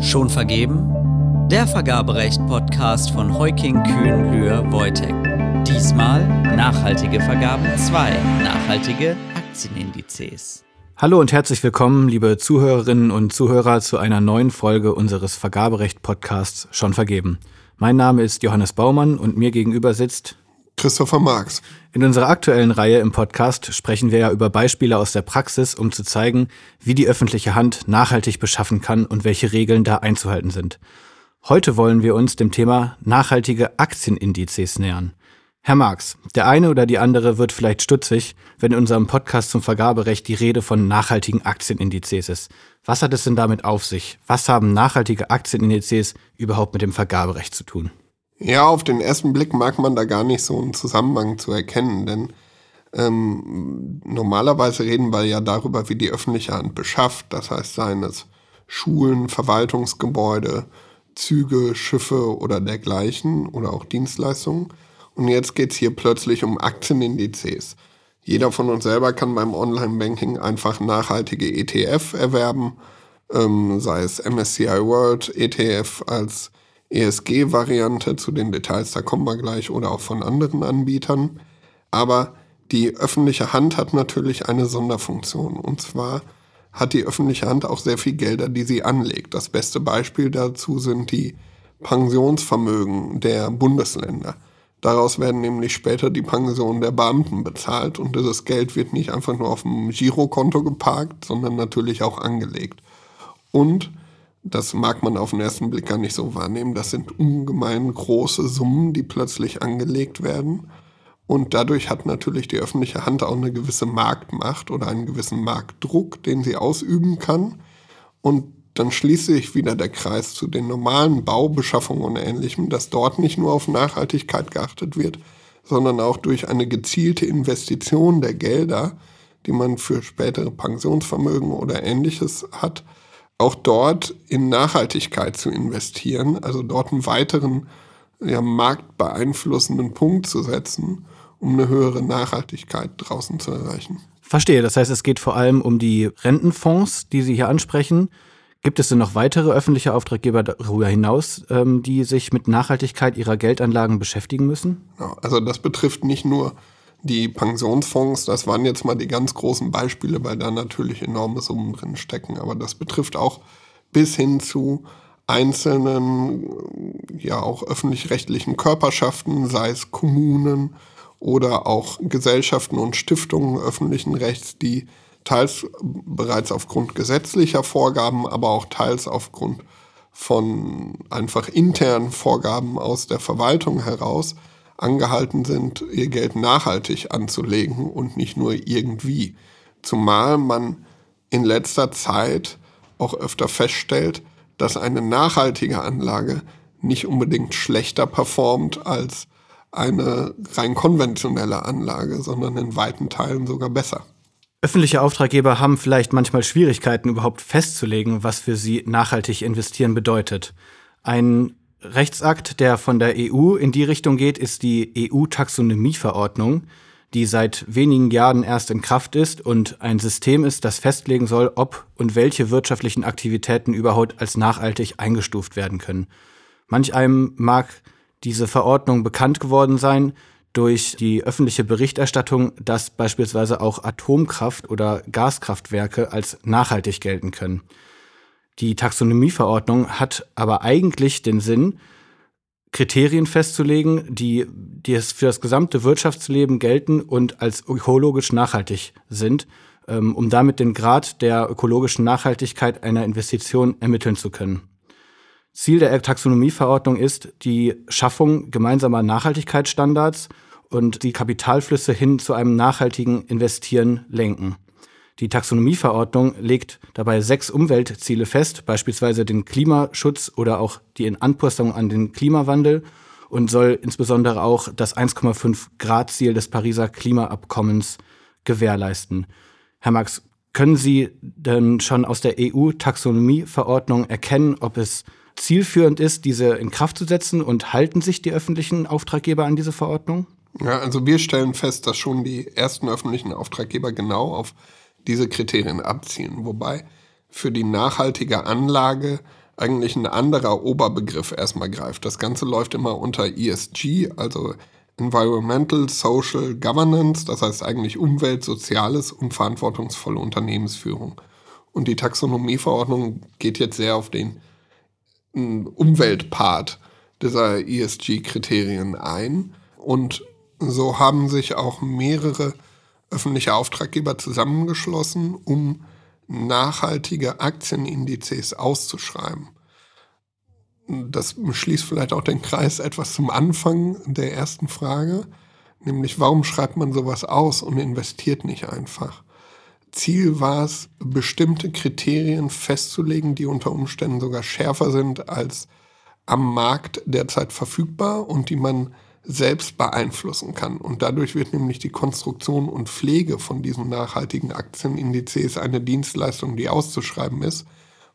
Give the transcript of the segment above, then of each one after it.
Schon vergeben? Der Vergaberecht-Podcast von Heuking Kühn Lühr Wojtek. Diesmal nachhaltige Vergaben 2, nachhaltige Aktienindizes. Hallo und herzlich willkommen, liebe Zuhörerinnen und Zuhörer, zu einer neuen Folge unseres Vergaberecht-Podcasts Schon vergeben. Mein Name ist Johannes Baumann und mir gegenüber sitzt Christopher Marx. In unserer aktuellen Reihe im Podcast sprechen wir ja über Beispiele aus der Praxis, um zu zeigen, wie die öffentliche Hand nachhaltig beschaffen kann und welche Regeln da einzuhalten sind. Heute wollen wir uns dem Thema nachhaltige Aktienindizes nähern. Herr Marx, der eine oder die andere wird vielleicht stutzig, wenn in unserem Podcast zum Vergaberecht die Rede von nachhaltigen Aktienindizes ist. Was hat es denn damit auf sich? Was haben nachhaltige Aktienindizes überhaupt mit dem Vergaberecht zu tun? Ja, auf den ersten Blick mag man da gar nicht so einen Zusammenhang zu erkennen, denn ähm, normalerweise reden wir ja darüber, wie die öffentliche Hand beschafft, das heißt seien es Schulen, Verwaltungsgebäude, Züge, Schiffe oder dergleichen oder auch Dienstleistungen. Und jetzt geht es hier plötzlich um Aktienindizes. Jeder von uns selber kann beim Online-Banking einfach nachhaltige ETF erwerben, ähm, sei es MSCI World ETF als ESG-Variante, zu den Details, da kommen wir gleich, oder auch von anderen Anbietern. Aber die öffentliche Hand hat natürlich eine Sonderfunktion. Und zwar hat die öffentliche Hand auch sehr viel Gelder, die sie anlegt. Das beste Beispiel dazu sind die Pensionsvermögen der Bundesländer. Daraus werden nämlich später die Pensionen der Beamten bezahlt und dieses Geld wird nicht einfach nur auf dem Girokonto geparkt, sondern natürlich auch angelegt. Und das mag man auf den ersten Blick gar nicht so wahrnehmen. Das sind ungemein große Summen, die plötzlich angelegt werden. Und dadurch hat natürlich die öffentliche Hand auch eine gewisse Marktmacht oder einen gewissen Marktdruck, den sie ausüben kann. Und dann schließt sich wieder der Kreis zu den normalen Baubeschaffungen und Ähnlichem, dass dort nicht nur auf Nachhaltigkeit geachtet wird, sondern auch durch eine gezielte Investition der Gelder, die man für spätere Pensionsvermögen oder Ähnliches hat, auch dort in Nachhaltigkeit zu investieren, also dort einen weiteren ja, marktbeeinflussenden Punkt zu setzen, um eine höhere Nachhaltigkeit draußen zu erreichen. Verstehe, das heißt, es geht vor allem um die Rentenfonds, die Sie hier ansprechen. Gibt es denn noch weitere öffentliche Auftraggeber darüber hinaus, ähm, die sich mit Nachhaltigkeit ihrer Geldanlagen beschäftigen müssen? also das betrifft nicht nur die Pensionsfonds, das waren jetzt mal die ganz großen Beispiele, weil da natürlich enorme Summen drin stecken. Aber das betrifft auch bis hin zu einzelnen, ja auch öffentlich-rechtlichen Körperschaften, sei es Kommunen oder auch Gesellschaften und Stiftungen öffentlichen Rechts, die teils bereits aufgrund gesetzlicher Vorgaben, aber auch teils aufgrund von einfach internen Vorgaben aus der Verwaltung heraus angehalten sind, ihr Geld nachhaltig anzulegen und nicht nur irgendwie. Zumal man in letzter Zeit auch öfter feststellt, dass eine nachhaltige Anlage nicht unbedingt schlechter performt als eine rein konventionelle Anlage, sondern in weiten Teilen sogar besser. Öffentliche Auftraggeber haben vielleicht manchmal Schwierigkeiten, überhaupt festzulegen, was für sie nachhaltig investieren bedeutet. Ein Rechtsakt, der von der EU in die Richtung geht, ist die EU-Taxonomieverordnung, die seit wenigen Jahren erst in Kraft ist und ein System ist, das festlegen soll, ob und welche wirtschaftlichen Aktivitäten überhaupt als nachhaltig eingestuft werden können. Manch einem mag diese Verordnung bekannt geworden sein durch die öffentliche Berichterstattung, dass beispielsweise auch Atomkraft oder Gaskraftwerke als nachhaltig gelten können. Die Taxonomieverordnung hat aber eigentlich den Sinn, Kriterien festzulegen, die, die es für das gesamte Wirtschaftsleben gelten und als ökologisch nachhaltig sind, ähm, um damit den Grad der ökologischen Nachhaltigkeit einer Investition ermitteln zu können. Ziel der Taxonomieverordnung ist die Schaffung gemeinsamer Nachhaltigkeitsstandards und die Kapitalflüsse hin zu einem nachhaltigen Investieren lenken. Die Taxonomieverordnung legt dabei sechs Umweltziele fest, beispielsweise den Klimaschutz oder auch die Anpassung an den Klimawandel und soll insbesondere auch das 1,5 Grad Ziel des Pariser Klimaabkommens gewährleisten. Herr Max, können Sie denn schon aus der EU-Taxonomieverordnung erkennen, ob es zielführend ist, diese in Kraft zu setzen und halten sich die öffentlichen Auftraggeber an diese Verordnung? Ja, also wir stellen fest, dass schon die ersten öffentlichen Auftraggeber genau auf diese Kriterien abzielen. Wobei für die nachhaltige Anlage eigentlich ein anderer Oberbegriff erstmal greift. Das Ganze läuft immer unter ESG, also Environmental Social Governance, das heißt eigentlich Umwelt, Soziales und verantwortungsvolle Unternehmensführung. Und die Taxonomieverordnung geht jetzt sehr auf den mm, Umweltpart dieser ESG-Kriterien ein. Und so haben sich auch mehrere öffentliche Auftraggeber zusammengeschlossen, um nachhaltige Aktienindizes auszuschreiben. Das schließt vielleicht auch den Kreis etwas zum Anfang der ersten Frage, nämlich warum schreibt man sowas aus und investiert nicht einfach? Ziel war es, bestimmte Kriterien festzulegen, die unter Umständen sogar schärfer sind als am Markt derzeit verfügbar und die man selbst beeinflussen kann. Und dadurch wird nämlich die Konstruktion und Pflege von diesen nachhaltigen Aktienindizes eine Dienstleistung, die auszuschreiben ist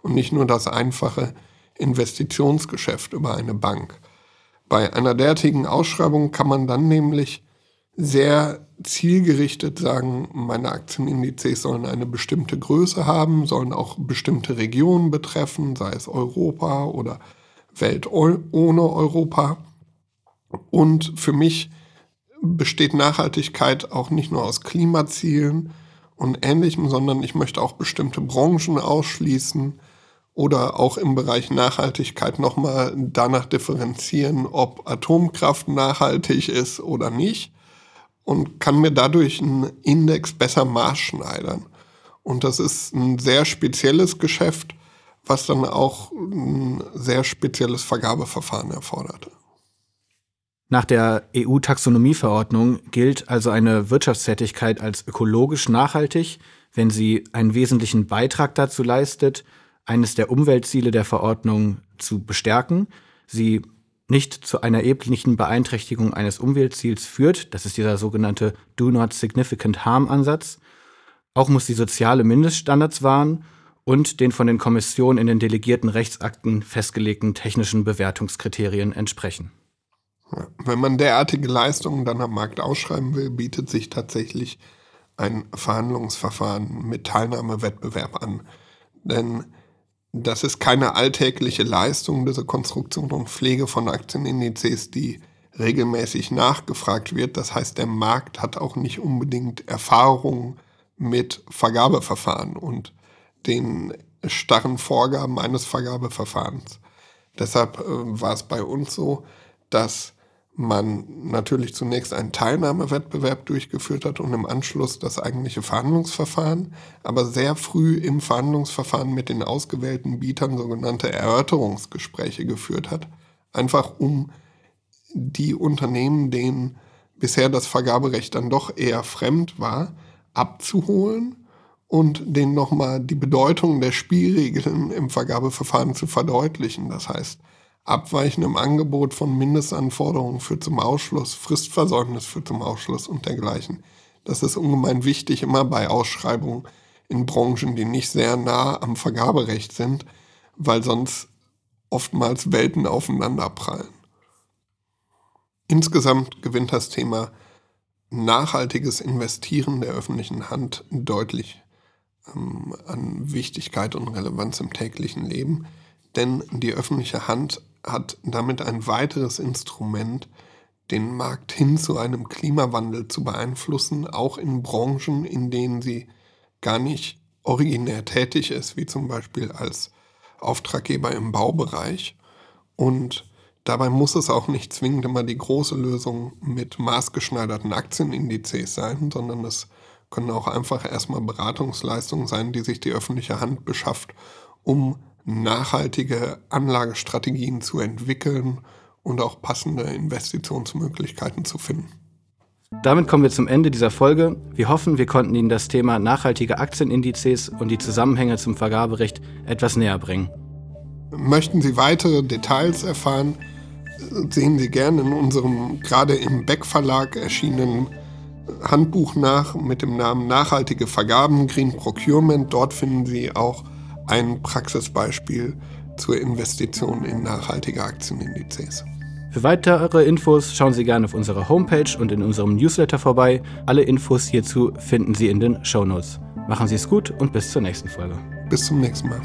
und nicht nur das einfache Investitionsgeschäft über eine Bank. Bei einer derartigen Ausschreibung kann man dann nämlich sehr zielgerichtet sagen, meine Aktienindizes sollen eine bestimmte Größe haben, sollen auch bestimmte Regionen betreffen, sei es Europa oder Welt ohne Europa. Und für mich besteht Nachhaltigkeit auch nicht nur aus Klimazielen und ähnlichem, sondern ich möchte auch bestimmte Branchen ausschließen oder auch im Bereich Nachhaltigkeit nochmal danach differenzieren, ob Atomkraft nachhaltig ist oder nicht und kann mir dadurch einen Index besser maßschneidern. Und das ist ein sehr spezielles Geschäft, was dann auch ein sehr spezielles Vergabeverfahren erfordert. Nach der EU-Taxonomieverordnung gilt also eine Wirtschaftstätigkeit als ökologisch nachhaltig, wenn sie einen wesentlichen Beitrag dazu leistet, eines der Umweltziele der Verordnung zu bestärken, sie nicht zu einer erheblichen Beeinträchtigung eines Umweltziels führt, das ist dieser sogenannte Do Not Significant Harm Ansatz, auch muss sie soziale Mindeststandards wahren und den von den Kommissionen in den delegierten Rechtsakten festgelegten technischen Bewertungskriterien entsprechen. Wenn man derartige Leistungen dann am Markt ausschreiben will, bietet sich tatsächlich ein Verhandlungsverfahren mit Teilnahmewettbewerb an. Denn das ist keine alltägliche Leistung, diese Konstruktion und Pflege von Aktienindizes, die regelmäßig nachgefragt wird. Das heißt, der Markt hat auch nicht unbedingt Erfahrung mit Vergabeverfahren und den starren Vorgaben eines Vergabeverfahrens. Deshalb äh, war es bei uns so, dass man natürlich zunächst einen Teilnahmewettbewerb durchgeführt hat und im Anschluss das eigentliche Verhandlungsverfahren, aber sehr früh im Verhandlungsverfahren mit den ausgewählten Bietern sogenannte Erörterungsgespräche geführt hat, einfach um die Unternehmen, denen bisher das Vergaberecht dann doch eher fremd war, abzuholen und denen nochmal die Bedeutung der Spielregeln im Vergabeverfahren zu verdeutlichen. Das heißt, abweichendem Angebot von Mindestanforderungen führt zum Ausschluss, Fristversäumnis führt zum Ausschluss und dergleichen. Das ist ungemein wichtig immer bei Ausschreibungen in Branchen, die nicht sehr nah am Vergaberecht sind, weil sonst oftmals Welten aufeinanderprallen. Insgesamt gewinnt das Thema nachhaltiges Investieren der öffentlichen Hand deutlich ähm, an Wichtigkeit und Relevanz im täglichen Leben, denn die öffentliche Hand hat damit ein weiteres Instrument, den Markt hin zu einem Klimawandel zu beeinflussen, auch in Branchen, in denen sie gar nicht originär tätig ist, wie zum Beispiel als Auftraggeber im Baubereich. Und dabei muss es auch nicht zwingend immer die große Lösung mit maßgeschneiderten Aktienindizes sein, sondern es können auch einfach erstmal Beratungsleistungen sein, die sich die öffentliche Hand beschafft, um nachhaltige Anlagestrategien zu entwickeln und auch passende Investitionsmöglichkeiten zu finden. Damit kommen wir zum Ende dieser Folge. Wir hoffen, wir konnten Ihnen das Thema nachhaltige Aktienindizes und die Zusammenhänge zum Vergaberecht etwas näher bringen. Möchten Sie weitere Details erfahren, sehen Sie gerne in unserem gerade im Beck Verlag erschienenen Handbuch nach mit dem Namen Nachhaltige Vergaben Green Procurement. Dort finden Sie auch ein Praxisbeispiel zur Investition in nachhaltige Aktienindizes. Für weitere Infos schauen Sie gerne auf unserer Homepage und in unserem Newsletter vorbei. Alle Infos hierzu finden Sie in den Show Notes. Machen Sie es gut und bis zur nächsten Folge. Bis zum nächsten Mal.